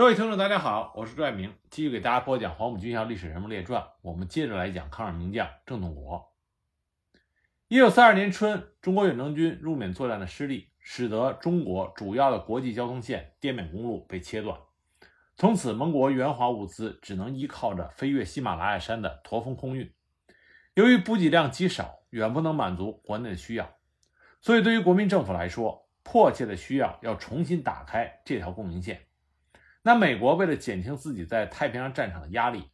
各位听众，大家好，我是朱爱明，继续给大家播讲《黄埔军校历史人物列传》。我们接着来讲抗日名将郑洞国。一九四二年春，中国远征军入缅作战的失利，使得中国主要的国际交通线滇缅公路被切断，从此盟国援华物资只能依靠着飞越喜马拉雅山的驼峰空运。由于补给量极少，远不能满足国内的需要，所以对于国民政府来说，迫切的需要要重新打开这条供应线。那美国为了减轻自己在太平洋战场的压力，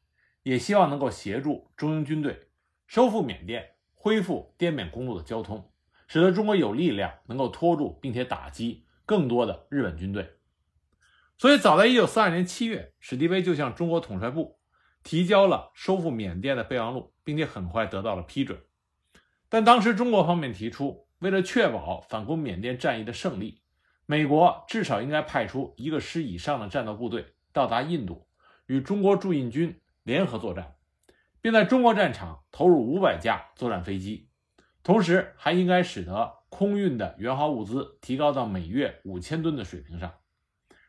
也希望能够协助中英军队收复缅甸、恢复滇缅公路的交通，使得中国有力量能够拖住并且打击更多的日本军队。所以，早在1942年7月，史迪威就向中国统帅部提交了收复缅甸的备忘录，并且很快得到了批准。但当时中国方面提出，为了确保反攻缅甸战役的胜利。美国至少应该派出一个师以上的战斗部队到达印度，与中国驻印军联合作战，并在中国战场投入五百架作战飞机，同时还应该使得空运的援华物资提高到每月五千吨的水平上。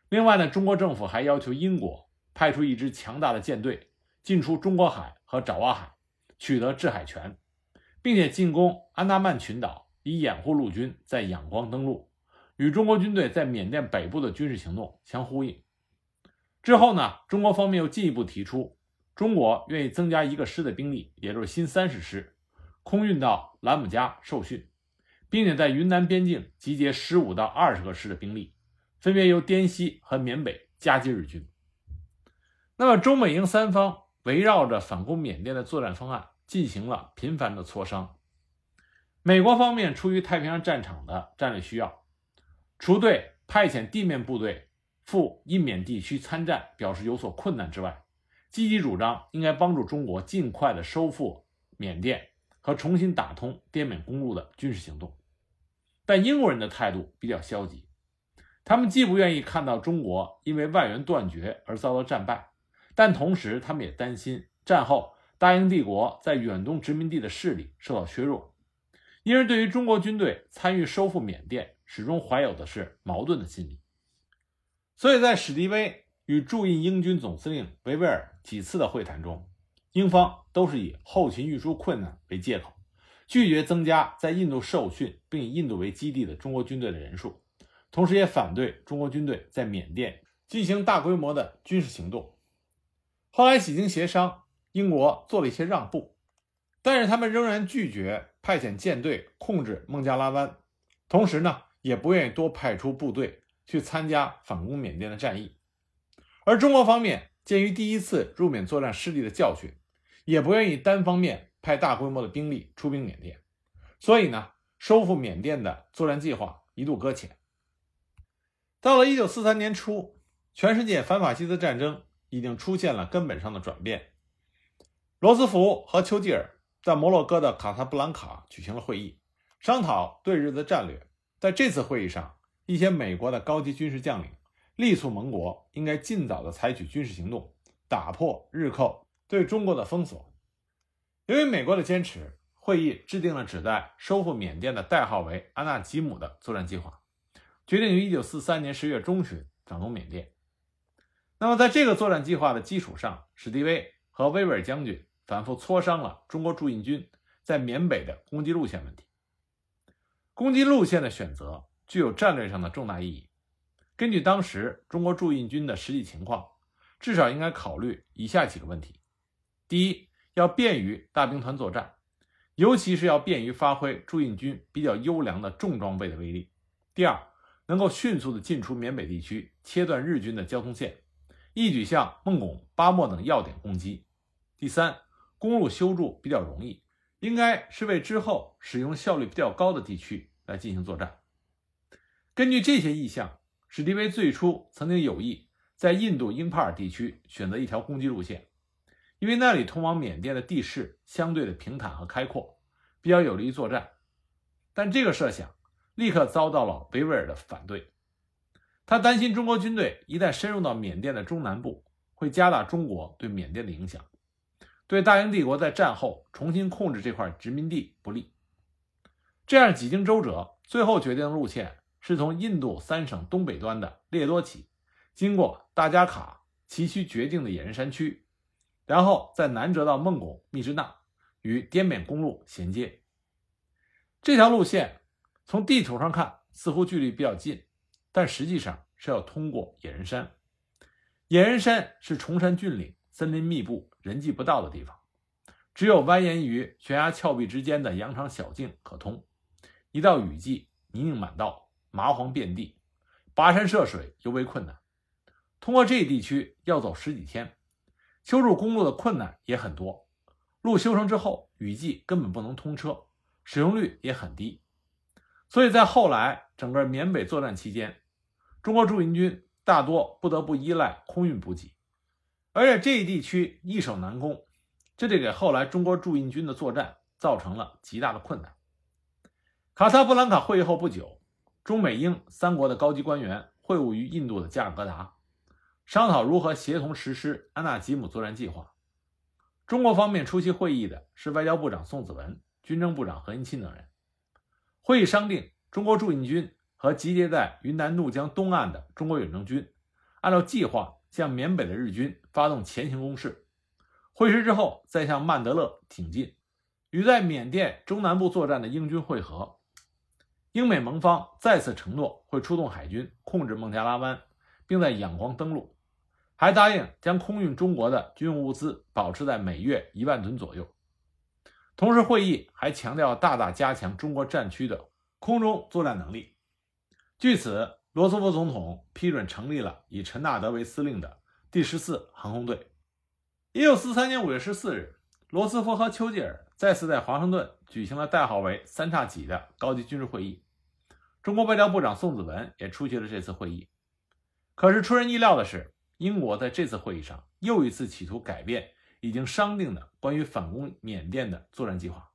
另外呢，中国政府还要求英国派出一支强大的舰队进出中国海和爪哇海，取得制海权，并且进攻安达曼群岛，以掩护陆军在仰光登陆。与中国军队在缅甸北部的军事行动相呼应。之后呢，中国方面又进一步提出，中国愿意增加一个师的兵力，也就是新三十师，空运到兰姆加受训，并且在云南边境集结十五到二十个师的兵力，分别由滇西和缅北夹击日军。那么，中美英三方围绕着反攻缅甸的作战方案进行了频繁的磋商。美国方面出于太平洋战场的战略需要。除对派遣地面部队赴印缅地区参战表示有所困难之外，积极主张应该帮助中国尽快的收复缅甸和重新打通滇缅公路的军事行动。但英国人的态度比较消极，他们既不愿意看到中国因为外援断绝而遭到战败，但同时他们也担心战后大英帝国在远东殖民地的势力受到削弱，因而对于中国军队参与收复缅甸。始终怀有的是矛盾的心理，所以在史迪威与驻印英军总司令维维尔几次的会谈中，英方都是以后勤运输困难为借口，拒绝增加在印度受训并以印度为基地的中国军队的人数，同时也反对中国军队在缅甸进行大规模的军事行动。后来几经协商，英国做了一些让步，但是他们仍然拒绝派遣舰队控制孟加拉湾，同时呢。也不愿意多派出部队去参加反攻缅甸的战役，而中国方面鉴于第一次入缅作战失利的教训，也不愿意单方面派大规模的兵力出兵缅甸，所以呢，收复缅甸的作战计划一度搁浅。到了一九四三年初，全世界反法西斯战争已经出现了根本上的转变。罗斯福和丘吉尔在摩洛哥的卡萨布兰卡举行了会议，商讨对日的战略。在这次会议上，一些美国的高级军事将领力促盟国应该尽早的采取军事行动，打破日寇对中国的封锁。由于美国的坚持，会议制定了旨在收复缅甸的代号为“安纳吉姆”的作战计划，决定于1943年10月中旬反攻缅甸。那么，在这个作战计划的基础上，史迪威和威威尔将军反复磋商了中国驻印军在缅北的攻击路线问题。攻击路线的选择具有战略上的重大意义。根据当时中国驻印军的实际情况，至少应该考虑以下几个问题：第一，要便于大兵团作战，尤其是要便于发挥驻印军比较优良的重装备的威力；第二，能够迅速的进出缅北地区，切断日军的交通线，一举向孟拱、巴莫等要点攻击；第三，公路修筑比较容易。应该是为之后使用效率比较高的地区来进行作战。根据这些意向，史迪威最初曾经有意在印度英帕尔地区选择一条攻击路线，因为那里通往缅甸的地势相对的平坦和开阔，比较有利于作战。但这个设想立刻遭到了维维尔的反对，他担心中国军队一旦深入到缅甸的中南部，会加大中国对缅甸的影响。对大英帝国在战后重新控制这块殖民地不利，这样几经周折，最后决定的路线是从印度三省东北端的列多起，经过大加卡崎岖绝境的野人山区，然后再南折到孟拱密支那，与滇缅公路衔接。这条路线从地图上看似乎距离比较近，但实际上是要通过野人山。野人山是崇山峻岭、森林密布、人迹不到的地方，只有蜿蜒于悬崖峭壁之间的羊肠小径可通。一到雨季，泥泞满道，麻黄遍地，跋山涉水尤为困难。通过这一地区要走十几天，修筑公路的困难也很多。路修成之后，雨季根本不能通车。使用率也很低，所以在后来整个缅北作战期间，中国驻印军大多不得不依赖空运补给，而且这一地区易守难攻，这就给后来中国驻印军的作战造成了极大的困难。卡萨布兰卡会议后不久，中美英三国的高级官员会晤于印度的加尔各答，商讨如何协同实施安纳吉姆作战计划。中国方面出席会议的是外交部长宋子文。军政部长何应钦等人会议商定，中国驻印军和集结在云南怒江东岸的中国远征军，按照计划向缅北的日军发动前行攻势。会师之后，再向曼德勒挺进，与在缅甸中南部作战的英军会合。英美盟方再次承诺会出动海军控制孟加拉湾，并在仰光登陆，还答应将空运中国的军用物资保持在每月一万吨左右。同时，会议还强调大大加强中国战区的空中作战能力。据此，罗斯福总统批准成立了以陈纳德为司令的第十四航空队。一九四三年五月十四日，罗斯福和丘吉尔再次在华盛顿举行了代号为“三叉戟”的高级军事会议。中国外交部长宋子文也出席了这次会议。可是，出人意料的是，英国在这次会议上又一次企图改变。已经商定的关于反攻缅甸的作战计划，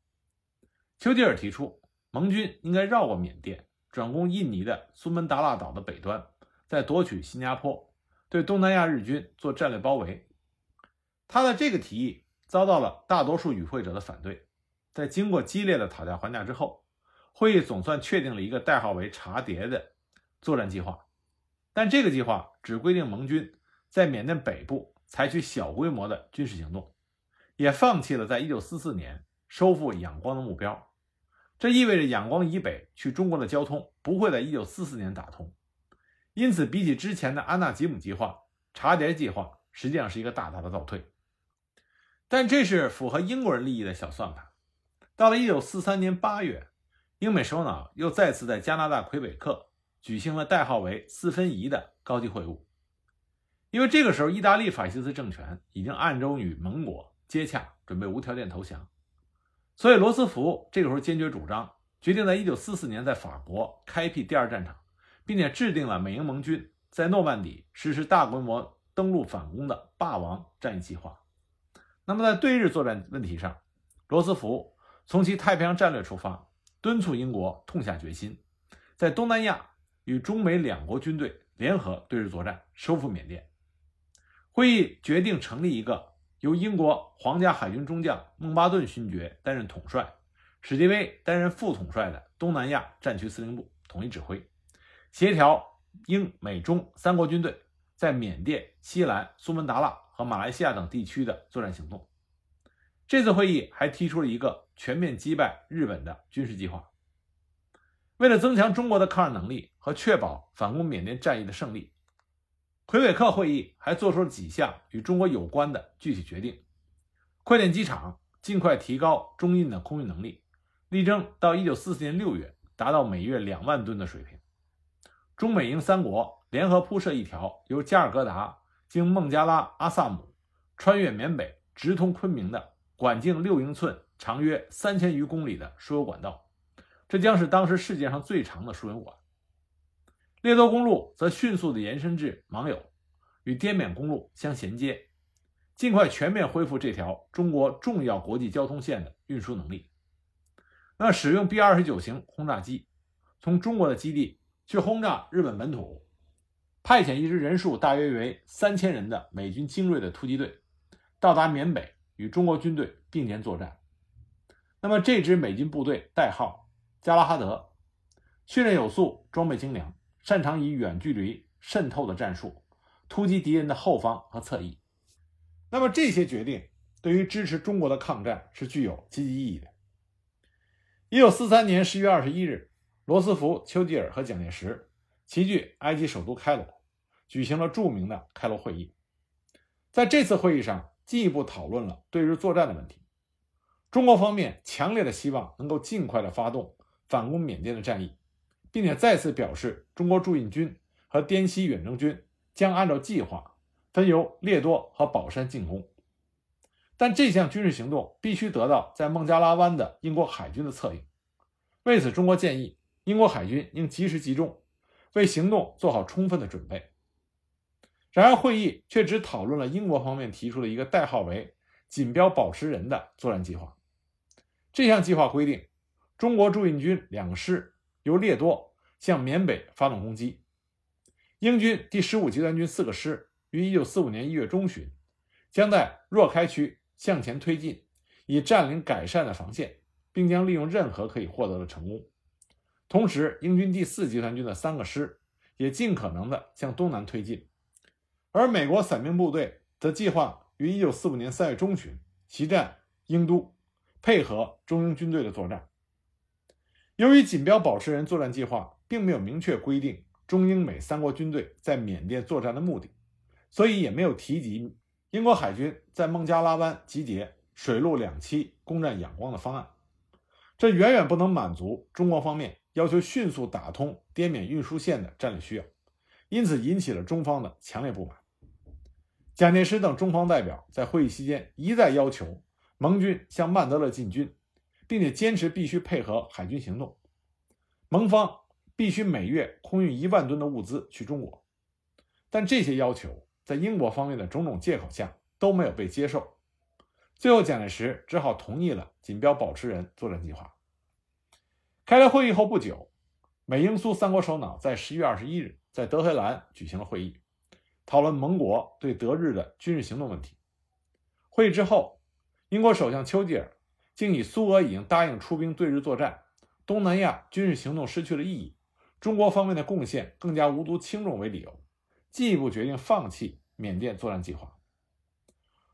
丘吉尔提出，盟军应该绕过缅甸，转攻印尼的苏门答腊岛的北端，再夺取新加坡，对东南亚日军做战略包围。他的这个提议遭到了大多数与会者的反对。在经过激烈的讨价还价之后，会议总算确定了一个代号为“茶蝶”的作战计划，但这个计划只规定盟军在缅甸北部。采取小规模的军事行动，也放弃了在1944年收复仰光的目标。这意味着仰光以北去中国的交通不会在1944年打通。因此，比起之前的安纳吉姆计划，茶蝶计划实际上是一个大大的倒退。但这是符合英国人利益的小算盘。到了1943年8月，英美首脑又再次在加拿大魁北克举行了代号为“四分仪”的高级会晤。因为这个时候，意大利法西斯政权已经暗中与盟国接洽，准备无条件投降，所以罗斯福这个时候坚决主张，决定在1944年在法国开辟第二战场，并且制定了美英盟军在诺曼底实施大规模登陆反攻的“霸王”战役计划。那么在对日作战问题上，罗斯福从其太平洋战略出发，敦促英国痛下决心，在东南亚与中美两国军队联合对日作战，收复缅甸。会议决定成立一个由英国皇家海军中将孟巴顿勋爵担任统帅，史迪威担任副统帅的东南亚战区司令部，统一指挥，协调英美中三国军队在缅甸、西兰、苏门答腊和马来西亚等地区的作战行动。这次会议还提出了一个全面击败日本的军事计划。为了增强中国的抗日能力和确保反攻缅甸战役的胜利。魁北克会议还做出了几项与中国有关的具体决定：扩建机场，尽快提高中印的空运能力，力争到1944年6月达到每月两万吨的水平；中美英三国联合铺设一条由加尔各答经孟加拉、阿萨姆，穿越缅北，直通昆明的管径六英寸、长约三千余公里的输油管道，这将是当时世界上最长的输油管。列多公路则迅速地延伸至芒友，与滇缅公路相衔接，尽快全面恢复这条中国重要国际交通线的运输能力。那使用 B 二十九型轰炸机，从中国的基地去轰炸日本本土，派遣一支人数大约为三千人的美军精锐的突击队，到达缅北与中国军队并肩作战。那么这支美军部队代号加拉哈德，训练有素，装备精良。擅长以远距离渗透的战术，突击敌人的后方和侧翼。那么这些决定对于支持中国的抗战是具有积极意义的。一九四三年十月二十一日，罗斯福、丘吉尔和蒋介石齐聚埃及首都开罗，举行了著名的开罗会议。在这次会议上，进一步讨论了对日作战的问题。中国方面强烈的希望能够尽快的发动反攻缅甸的战役，并且再次表示中国驻印军和滇西远征军将按照计划分由列多和宝山进攻。但这项军事行动必须得到在孟加拉湾的英国海军的策应。为此，中国建议英国海军应及时集中，为行动做好充分的准备。然而，会议却只讨论了英国方面提出的一个代号为“锦标保持人”的作战计划。这项计划规定，中国驻印军两个师由列多向缅北发动攻击，英军第十五集团军四个师于一九四五年一月中旬将在若开区。向前推进，以占领改善的防线，并将利用任何可以获得的成功。同时，英军第四集团军的三个师也尽可能的向东南推进，而美国伞兵部队则计划于一九四五年三月中旬袭占英都，配合中英军队的作战。由于锦标保持人作战计划并没有明确规定中英美三国军队在缅甸作战的目的，所以也没有提及。英国海军在孟加拉湾集结，水陆两栖攻占仰光的方案，这远远不能满足中国方面要求迅速打通滇缅运输线的战略需要，因此引起了中方的强烈不满。蒋介石等中方代表在会议期间一再要求盟军向曼德勒进军，并且坚持必须配合海军行动，盟方必须每月空运一万吨的物资去中国，但这些要求。在英国方面的种种借口下都没有被接受，最后蒋介石只好同意了锦标保持人作战计划。开了会议后不久，美英苏三国首脑在十一月二十一日在德黑兰举行了会议，讨论盟国对德日的军事行动问题。会议之后，英国首相丘吉尔竟以苏俄已经答应出兵对日作战，东南亚军事行动失去了意义，中国方面的贡献更加无足轻重为理由。进一步决定放弃缅甸作战计划。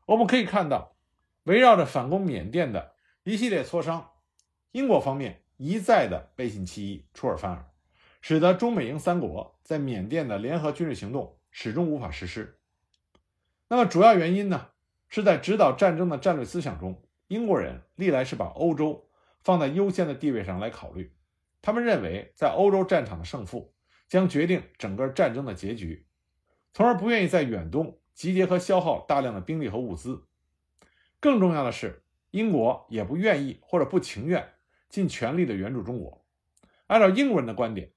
我们可以看到，围绕着反攻缅甸的一系列磋商，英国方面一再的背信弃义、出尔反尔，使得中美英三国在缅甸的联合军事行动始终无法实施。那么主要原因呢，是在指导战争的战略思想中，英国人历来是把欧洲放在优先的地位上来考虑。他们认为，在欧洲战场的胜负将决定整个战争的结局。从而不愿意在远东集结和消耗大量的兵力和物资。更重要的是，英国也不愿意或者不情愿尽全力的援助中国。按照英国人的观点，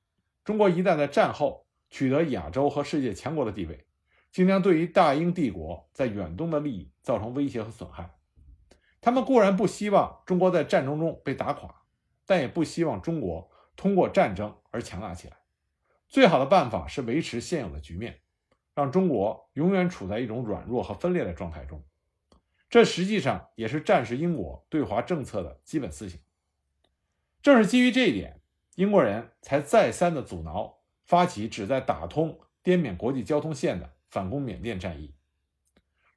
中国一旦在战后取得亚洲和世界强国的地位，竟将对于大英帝国在远东的利益造成威胁和损害。他们固然不希望中国在战争中被打垮，但也不希望中国通过战争而强大起来。最好的办法是维持现有的局面。让中国永远处在一种软弱和分裂的状态中，这实际上也是战时英国对华政策的基本思想。正是基于这一点，英国人才再三的阻挠发起旨在打通滇缅国际交通线的反攻缅甸战役。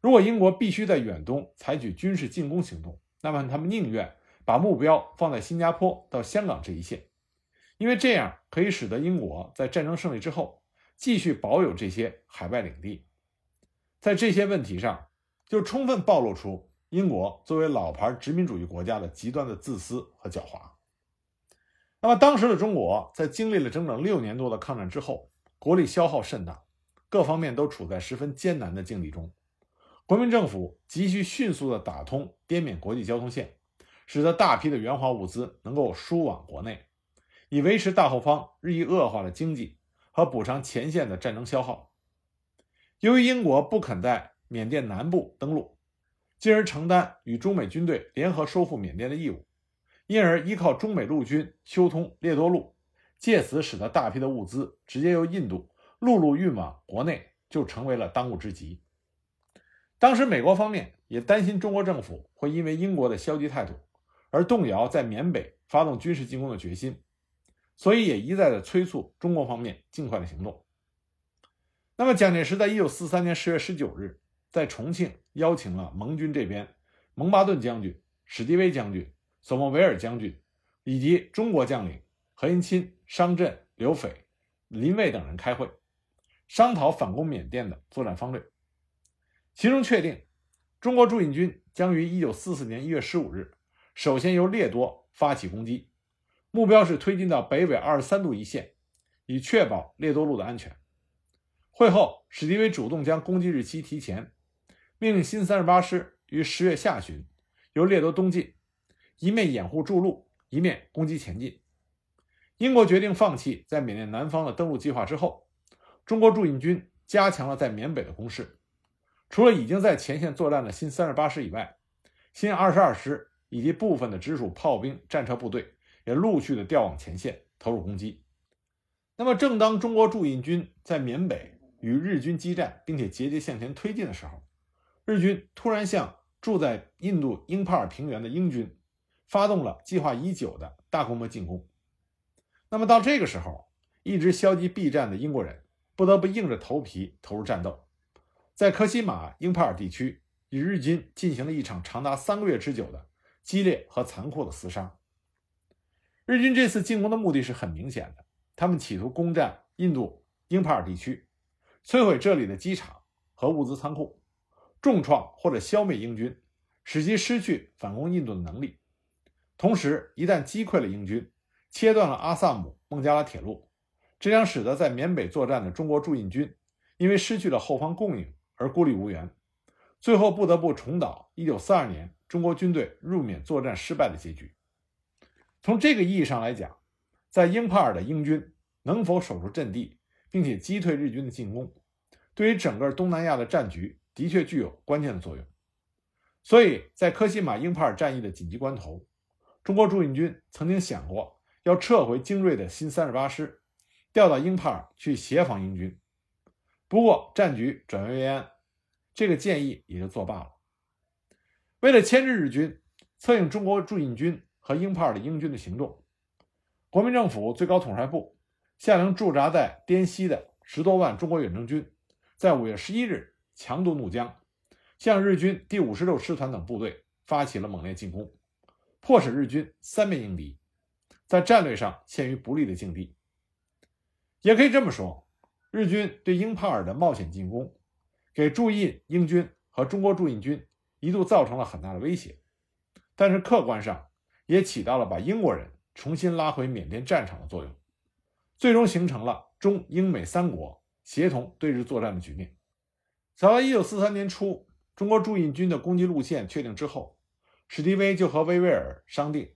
如果英国必须在远东采取军事进攻行动，那么他们宁愿把目标放在新加坡到香港这一线，因为这样可以使得英国在战争胜利之后。继续保有这些海外领地，在这些问题上，就充分暴露出英国作为老牌殖民主义国家的极端的自私和狡猾。那么，当时的中国在经历了整整六年多的抗战之后，国力消耗甚大，各方面都处在十分艰难的境地中。国民政府急需迅速地打通滇缅国际交通线，使得大批的援华物资能够输往国内，以维持大后方日益恶化的经济。和补偿前线的战争消耗。由于英国不肯在缅甸南部登陆，进而承担与中美军队联合收复缅甸的义务，因而依靠中美陆军修通列多路，借此使得大批的物资直接由印度陆路运往国内，就成为了当务之急。当时美国方面也担心中国政府会因为英国的消极态度而动摇在缅北发动军事进攻的决心。所以也一再的催促中国方面尽快的行动。那么，蒋介石在一九四三年十月十九日在重庆邀请了盟军这边蒙巴顿将军、史迪威将军、索莫维尔将军以及中国将领何应钦、商震、刘斐、林蔚等人开会，商讨反攻缅甸的作战方略。其中确定，中国驻印军将于一九四四年一月十五日首先由列多发起攻击，目标是推进到北纬二十三度一线，以确保列多路的安全。会后，史迪威主动将攻击日期提前，命令新三十八师于十月下旬由列多东进，一面掩护筑路，一面攻击前进。英国决定放弃在缅甸南方的登陆计划之后，中国驻印军加强了在缅北的攻势。除了已经在前线作战的新三十八师以外，新二十二师以及部分的直属炮兵战车部队也陆续的调往前线投入攻击。那么，正当中国驻印军在缅北，与日军激战，并且节节向前推进的时候，日军突然向住在印度英帕尔平原的英军发动了计划已久的大规模进攻。那么到这个时候，一直消极避战的英国人不得不硬着头皮投入战斗，在科西玛英帕尔地区与日军进行了一场长达三个月之久的激烈和残酷的厮杀。日军这次进攻的目的是很明显的，他们企图攻占印度英帕尔地区。摧毁这里的机场和物资仓库，重创或者消灭英军，使其失去反攻印度的能力。同时，一旦击溃了英军，切断了阿萨姆孟加拉铁路，这将使得在缅北作战的中国驻印军因为失去了后方供应而孤立无援，最后不得不重蹈1942年中国军队入缅作战失败的结局。从这个意义上来讲，在英帕尔的英军能否守住阵地？并且击退日军的进攻，对于整个东南亚的战局的确具有关键的作用。所以在科西玛英帕尔战役的紧急关头，中国驻印军曾经想过要撤回精锐的新三十八师，调到英帕尔去协防英军。不过战局转危为安，这个建议也就作罢了。为了牵制日军，策应中国驻印军和英帕尔的英军的行动，国民政府最高统帅部。下令驻扎在滇西的十多万中国远征军，在五月十一日强渡怒江，向日军第五十六师团等部队发起了猛烈进攻，迫使日军三面应敌，在战略上陷于不利的境地。也可以这么说，日军对英帕尔的冒险进攻，给驻印英军和中国驻印军一度造成了很大的威胁，但是客观上也起到了把英国人重新拉回缅甸战场的作用。最终形成了中英美三国协同对日作战的局面。早在1943年初，中国驻印军的攻击路线确定之后，史迪威就和威威尔商定，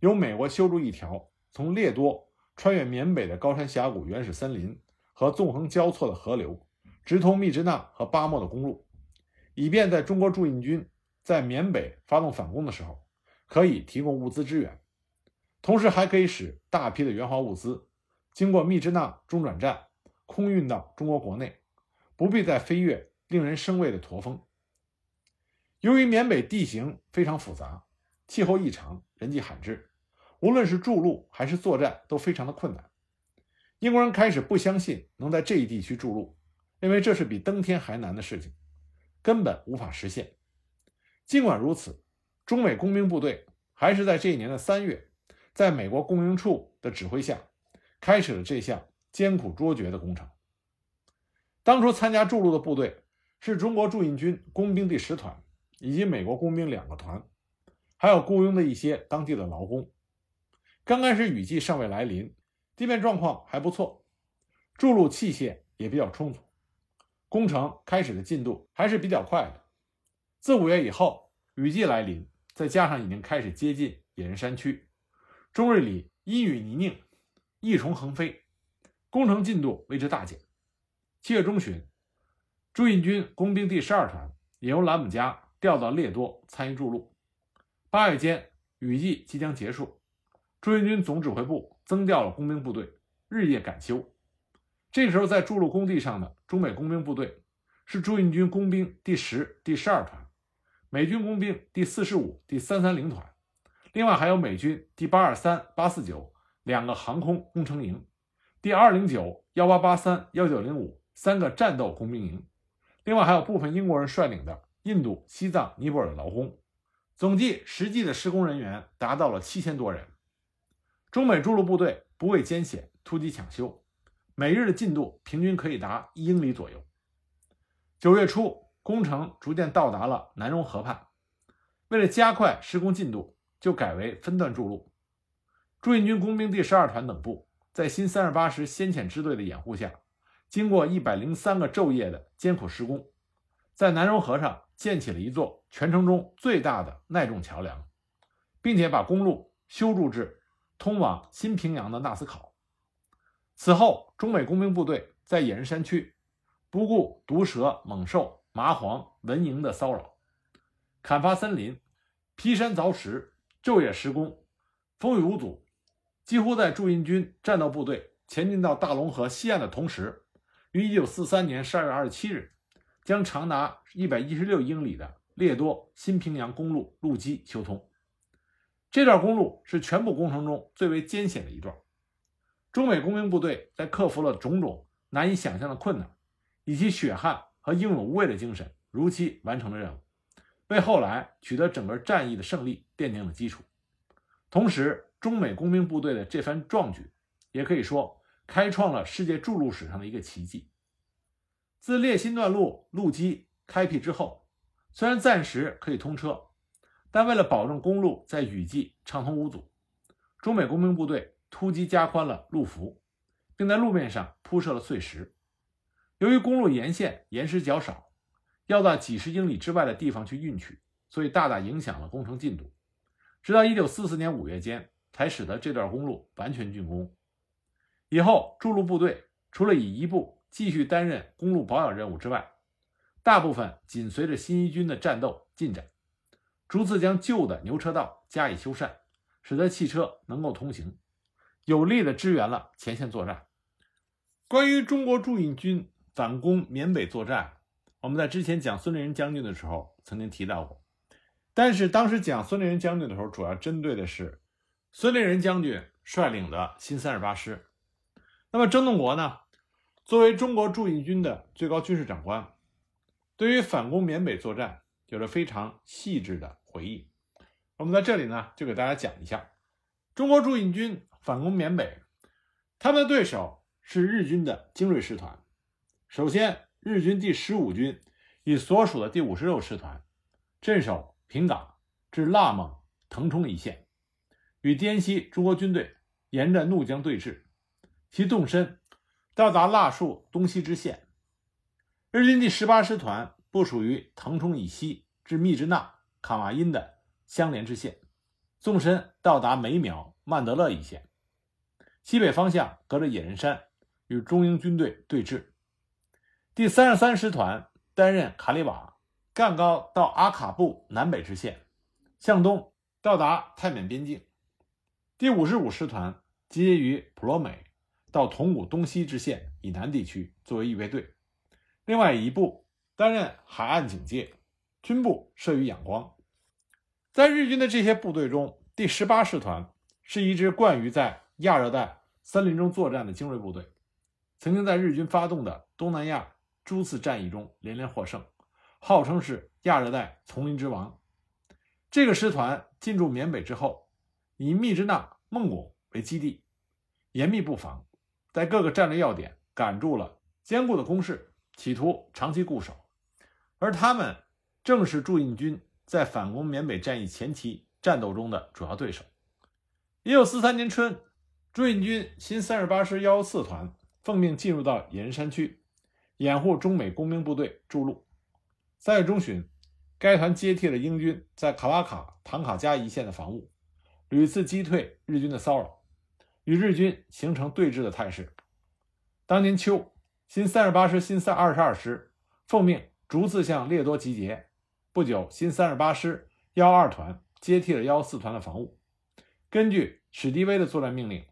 由美国修筑一条从列多穿越缅北的高山峡谷、原始森林和纵横交错的河流，直通密支那和巴莫的公路，以便在中国驻印军在缅北发动反攻的时候，可以提供物资支援，同时还可以使大批的援华物资。经过密支那中转站，空运到中国国内，不必再飞越令人生畏的驼峰。由于缅北地形非常复杂，气候异常，人迹罕至，无论是筑路还是作战都非常的困难。英国人开始不相信能在这一地区筑路，认为这是比登天还难的事情，根本无法实现。尽管如此，中美工兵部队还是在这一年的三月，在美国工兵处的指挥下。开始了这项艰苦卓绝的工程。当初参加筑路的部队是中国驻印军工兵第十团以及美国工兵两个团，还有雇佣的一些当地的劳工。刚开始雨季尚未来临，地面状况还不错，筑路器械也比较充足，工程开始的进度还是比较快的。自五月以后，雨季来临，再加上已经开始接近野人山区，终日里阴雨泥泞。异虫横飞，工程进度为之大减。七月中旬，驻印军工兵第十二团也由兰姆加调到列多参与筑路。八月间，雨季即将结束，驻印军总指挥部增调了工兵部队，日夜赶修。这时候，在筑路工地上的中美工兵部队是驻印军工兵第十、第十二团，美军工兵第四十五、第三三零团，另外还有美军第八二三、八四九。两个航空工程营，第二零九、幺八八三、幺九零五三个战斗工兵营，另外还有部分英国人率领的印度、西藏、尼泊尔的劳工，总计实际的施工人员达到了七千多人。中美筑路部队不畏艰险，突击抢修，每日的进度平均可以达一英里左右。九月初，工程逐渐到达了南荣河畔。为了加快施工进度，就改为分段筑路。驻印军工兵第十二团等部在新三十八师先遣支队的掩护下，经过一百零三个昼夜的艰苦施工，在南荣河上建起了一座全城中最大的耐重桥梁，并且把公路修筑至通往新平阳的纳斯考。此后，中美工兵部队在野人山区不顾毒蛇、猛兽、麻黄、蚊蝇的骚扰，砍伐森林，劈山凿石。昼夜施工，风雨无阻，几乎在驻印军战斗部队前进到大龙河西岸的同时，于1943年12月27日，将长达116英里的列多新平阳公路路基修通。这段公路是全部工程中最为艰险的一段。中美工兵部队在克服了种种难以想象的困难，以及血汗和英勇无畏的精神，如期完成了任务。为后来取得整个战役的胜利奠定了基础。同时，中美工兵部队的这番壮举，也可以说开创了世界筑路史上的一个奇迹。自列新段路路基开辟之后，虽然暂时可以通车，但为了保证公路在雨季畅通无阻，中美工兵部队突击加宽了路幅，并在路面上铺设了碎石。由于公路沿线岩石较少。要到几十英里之外的地方去运取，所以大大影响了工程进度。直到1944年5月间，才使得这段公路完全竣工。以后筑路部队除了以一部继续担任公路保养任务之外，大部分紧随着新一军的战斗进展，逐次将旧的牛车道加以修缮，使得汽车能够通行，有力地支援了前线作战。关于中国驻印军反攻缅北作战。我们在之前讲孙立人将军的时候曾经提到过，但是当时讲孙立人将军的时候，主要针对的是孙立人将军率领的新三十八师。那么郑洞国呢，作为中国驻印军的最高军事长官，对于反攻缅北作战有着非常细致的回忆。我们在这里呢，就给大家讲一下中国驻印军反攻缅北，他们的对手是日军的精锐师团。首先。日军第十五军以所属的第五十六师团镇守平岗至腊蒙腾冲一线，与滇西中国军队沿着怒江对峙，其纵深到达腊戍东西支线。日军第十八师团部署于腾冲以西至密支那、卡瓦因的相连支线，纵深到达梅苗、曼德勒一线，西北方向隔着野人山与中英军队对峙。第三十三师团担任卡里瓦、干高到阿卡布南北支线，向东到达泰缅边境。第五十五师团集结于普罗美到铜鼓东西支线以南地区作为预备队，另外一部担任海岸警戒，军部设于仰光。在日军的这些部队中，第十八师团是一支惯于在亚热带森林中作战的精锐部队，曾经在日军发动的东南亚。诸次战役中连连获胜，号称是亚热带丛林之王。这个师团进驻缅北之后，以密支那、孟拱为基地，严密布防，在各个战略要点赶住了坚固的工事，企图长期固守。而他们正是驻印军在反攻缅北战役前期战斗中的主要对手。一九四三年春，驻印军新三十八师幺四团奉命进入到野人山区。掩护中美工兵部队筑路。三月中旬，该团接替了英军在卡瓦卡、唐卡加一线的防务，屡次击退日军的骚扰，与日军形成对峙的态势。当年秋，新三十八师、新三二十二师奉命逐次向列多集结。不久，新三十八师幺二团接替了幺四团的防务。根据史迪威的作战命令，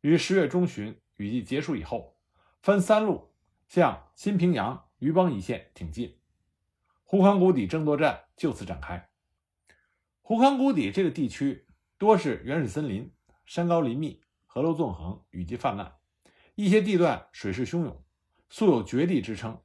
于十月中旬雨季结束以后，分三路。向新平阳、渔邦一线挺进，湖康谷底争夺战就此展开。湖康谷底这个地区多是原始森林，山高林密，河流纵横，雨季泛滥，一些地段水势汹涌，素有绝地之称，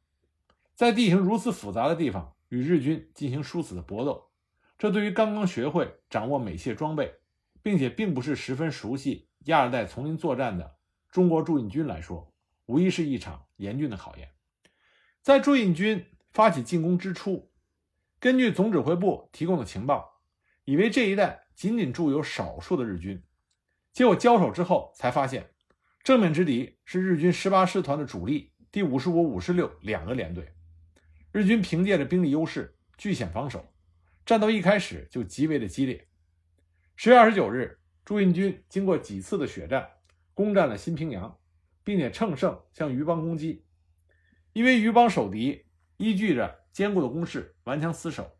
在地形如此复杂的地方与日军进行殊死的搏斗，这对于刚刚学会掌握美械装备，并且并不是十分熟悉亚热带丛林作战的中国驻印军来说，无疑是一场严峻的考验。在驻印军发起进攻之初，根据总指挥部提供的情报，以为这一带仅仅驻有少数的日军，结果交手之后才发现，正面之敌是日军十八师团的主力第五十五、五十六两个连队。日军凭借着兵力优势，据险防守，战斗一开始就极为的激烈。十月二十九日，驻印军经过几次的血战，攻占了新平阳，并且乘胜向余帮攻击。因为余帮守敌依据着坚固的工事顽强死守，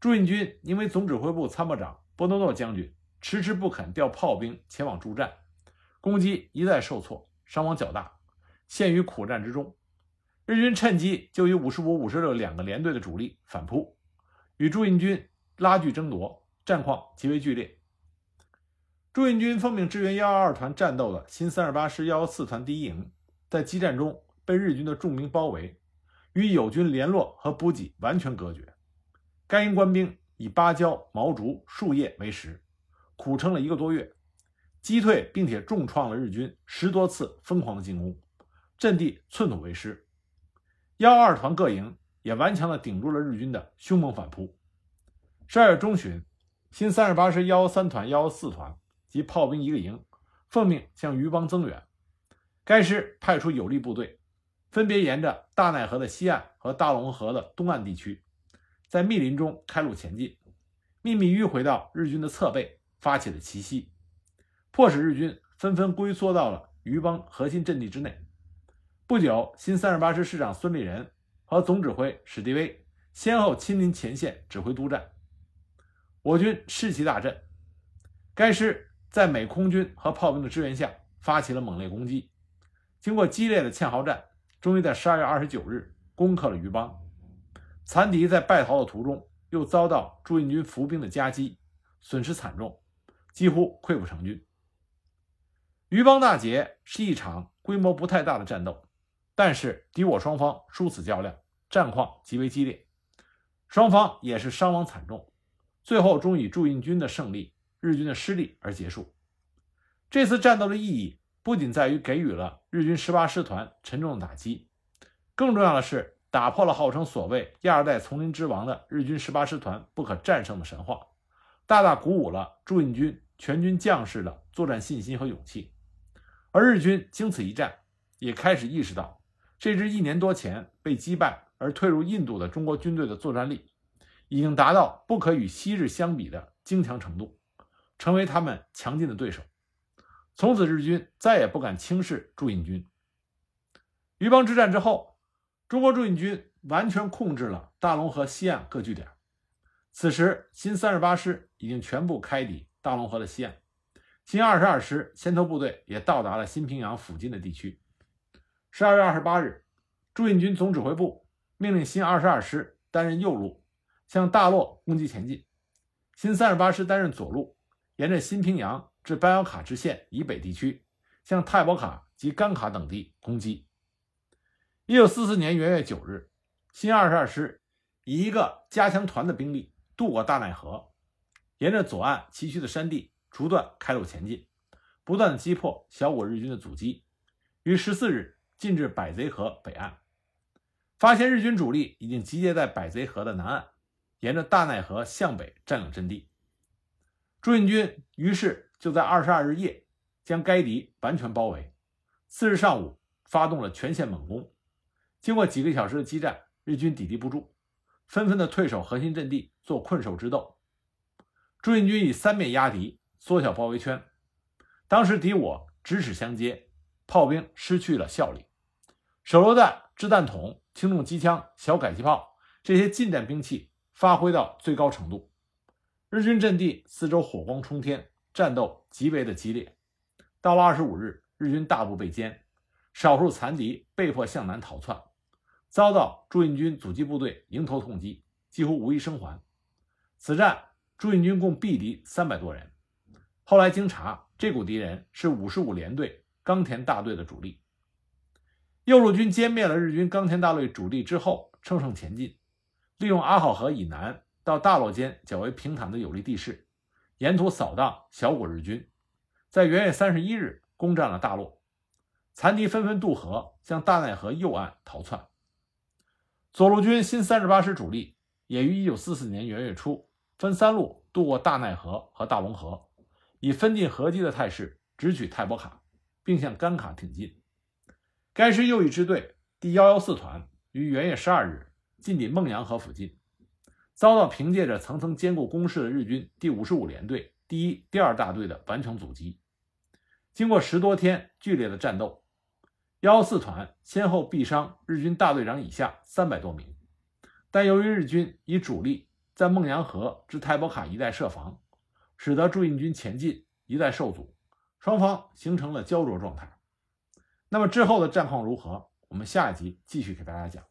驻印军因为总指挥部参谋长波诺诺将军迟迟不肯调炮兵前往助战，攻击一再受挫，伤亡较大，陷于苦战之中。日军趁机就以五十五、五十六两个连队的主力反扑，与驻印军拉锯争夺，战况极为剧烈。驻印军奉命支援幺幺二团战斗的新三十八师幺幺四团第一营，在激战中。被日军的重兵包围，与友军联络和补给完全隔绝。该营官兵以芭蕉、毛竹、树叶为食，苦撑了一个多月，击退并且重创了日军十多次疯狂的进攻，阵地寸土为失。幺二团各营也顽强地顶住了日军的凶猛反扑。十二月中旬，新三十八师幺幺三团、幺幺四团及炮兵一个营奉命向余帮增援，该师派出有力部队。分别沿着大奈河的西岸和大龙河的东岸地区，在密林中开路前进，秘密迂回到日军的侧背，发起了奇袭，迫使日军纷纷龟缩到了余帮核心阵地之内。不久，新三十八师师长孙立人和总指挥史迪威先后亲临前线指挥督战，我军士气大振。该师在美空军和炮兵的支援下，发起了猛烈攻击。经过激烈的堑壕战。终于在十二月二十九日攻克了余帮，残敌在败逃的途中又遭到驻印军伏兵的夹击，损失惨重，几乎溃不成军。余帮大捷是一场规模不太大的战斗，但是敌我双方殊死较量，战况极为激烈，双方也是伤亡惨重，最后终以驻印军的胜利、日军的失利而结束。这次战斗的意义。不仅在于给予了日军十八师团沉重的打击，更重要的是打破了号称所谓“亚热带丛林之王”的日军十八师团不可战胜的神话，大大鼓舞了驻印军全军将士的作战信心和勇气。而日军经此一战，也开始意识到，这支一年多前被击败而退入印度的中国军队的作战力，已经达到不可与昔日相比的精强程度，成为他们强劲的对手。从此，日军再也不敢轻视驻印军。余帮之战之后，中国驻印军完全控制了大龙河西岸各据点。此时，新三十八师已经全部开抵大龙河的西岸，新二十二师先头部队也到达了新平阳附近的地区。十二月二十八日，驻印军总指挥部命令新二十二师担任右路，向大洛攻击前进；新三十八师担任左路，沿着新平阳。至班瑶卡支线以北地区，向泰伯卡及甘卡等地攻击。一九四四年元月九日，新二十二师以一个加强团的兵力渡过大奈河，沿着左岸崎岖的山地逐段开路前进，不断击破小我日军的阻击。于十四日进至百贼河北岸，发现日军主力已经集结在百贼河的南岸，沿着大奈河向北占领阵地。朱印军于是。就在二十二日夜，将该敌完全包围。次日上午，发动了全线猛攻。经过几个小时的激战，日军抵敌不住，纷纷的退守核心阵地，做困守之斗。朱印军以三面压敌，缩小包围圈。当时敌我咫尺相接，炮兵失去了效力。手榴弹、掷弹筒、轻重机枪、小改机炮这些近战兵器发挥到最高程度，日军阵地四周火光冲天。战斗极为的激烈，到了二十五日，日军大部被歼，少数残敌被迫向南逃窜，遭到驻印军阻击部队迎头痛击，几乎无一生还。此战驻印军共毙敌三百多人。后来经查，这股敌人是五十五联队冈田大队的主力。右路军歼灭了日军冈田大队主力之后，乘胜前进，利用阿好河以南到大洛间较为平坦的有利地势，沿途扫荡小股日军，在元月三十一日攻占了大洛，残敌纷纷渡河向大奈河右岸逃窜。左路军新三十八师主力也于一九四四年元月初分三路渡过大奈河和大龙河，以分进合击的态势直取泰伯卡，并向甘卡挺进。该师右翼支队第幺幺四团于元月十二日进抵孟阳河附近，遭到凭借着层层坚固工事的日军第五十五联队第一、第二大队的顽强阻击。经过十多天剧烈的战斗，幺幺四团先后毙伤日军大队长以下三百多名，但由于日军以主力在孟阳河至太伯卡一带设防，使得驻印军前进一再受阻，双方形成了焦灼状态。那么之后的战况如何？我们下一集继续给大家讲。